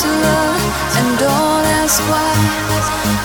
to love and don't ask why.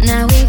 Now we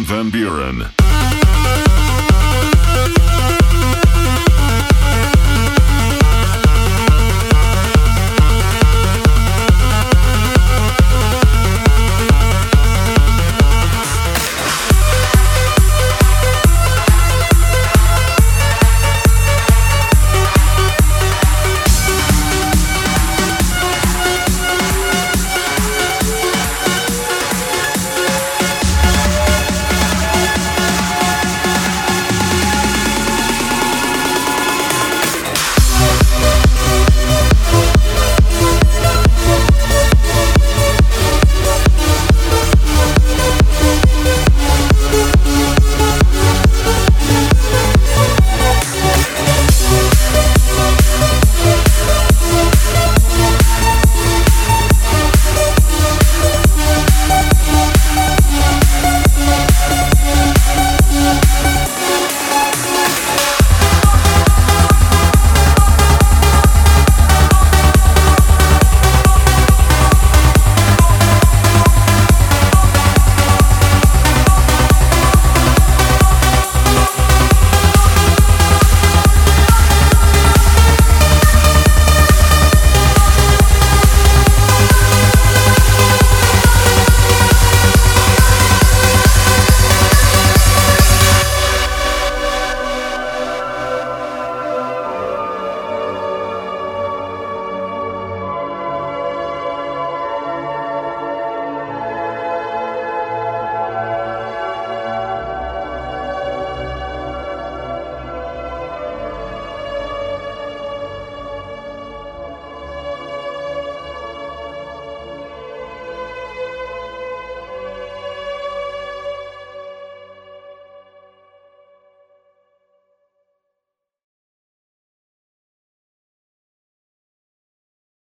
Van Buren.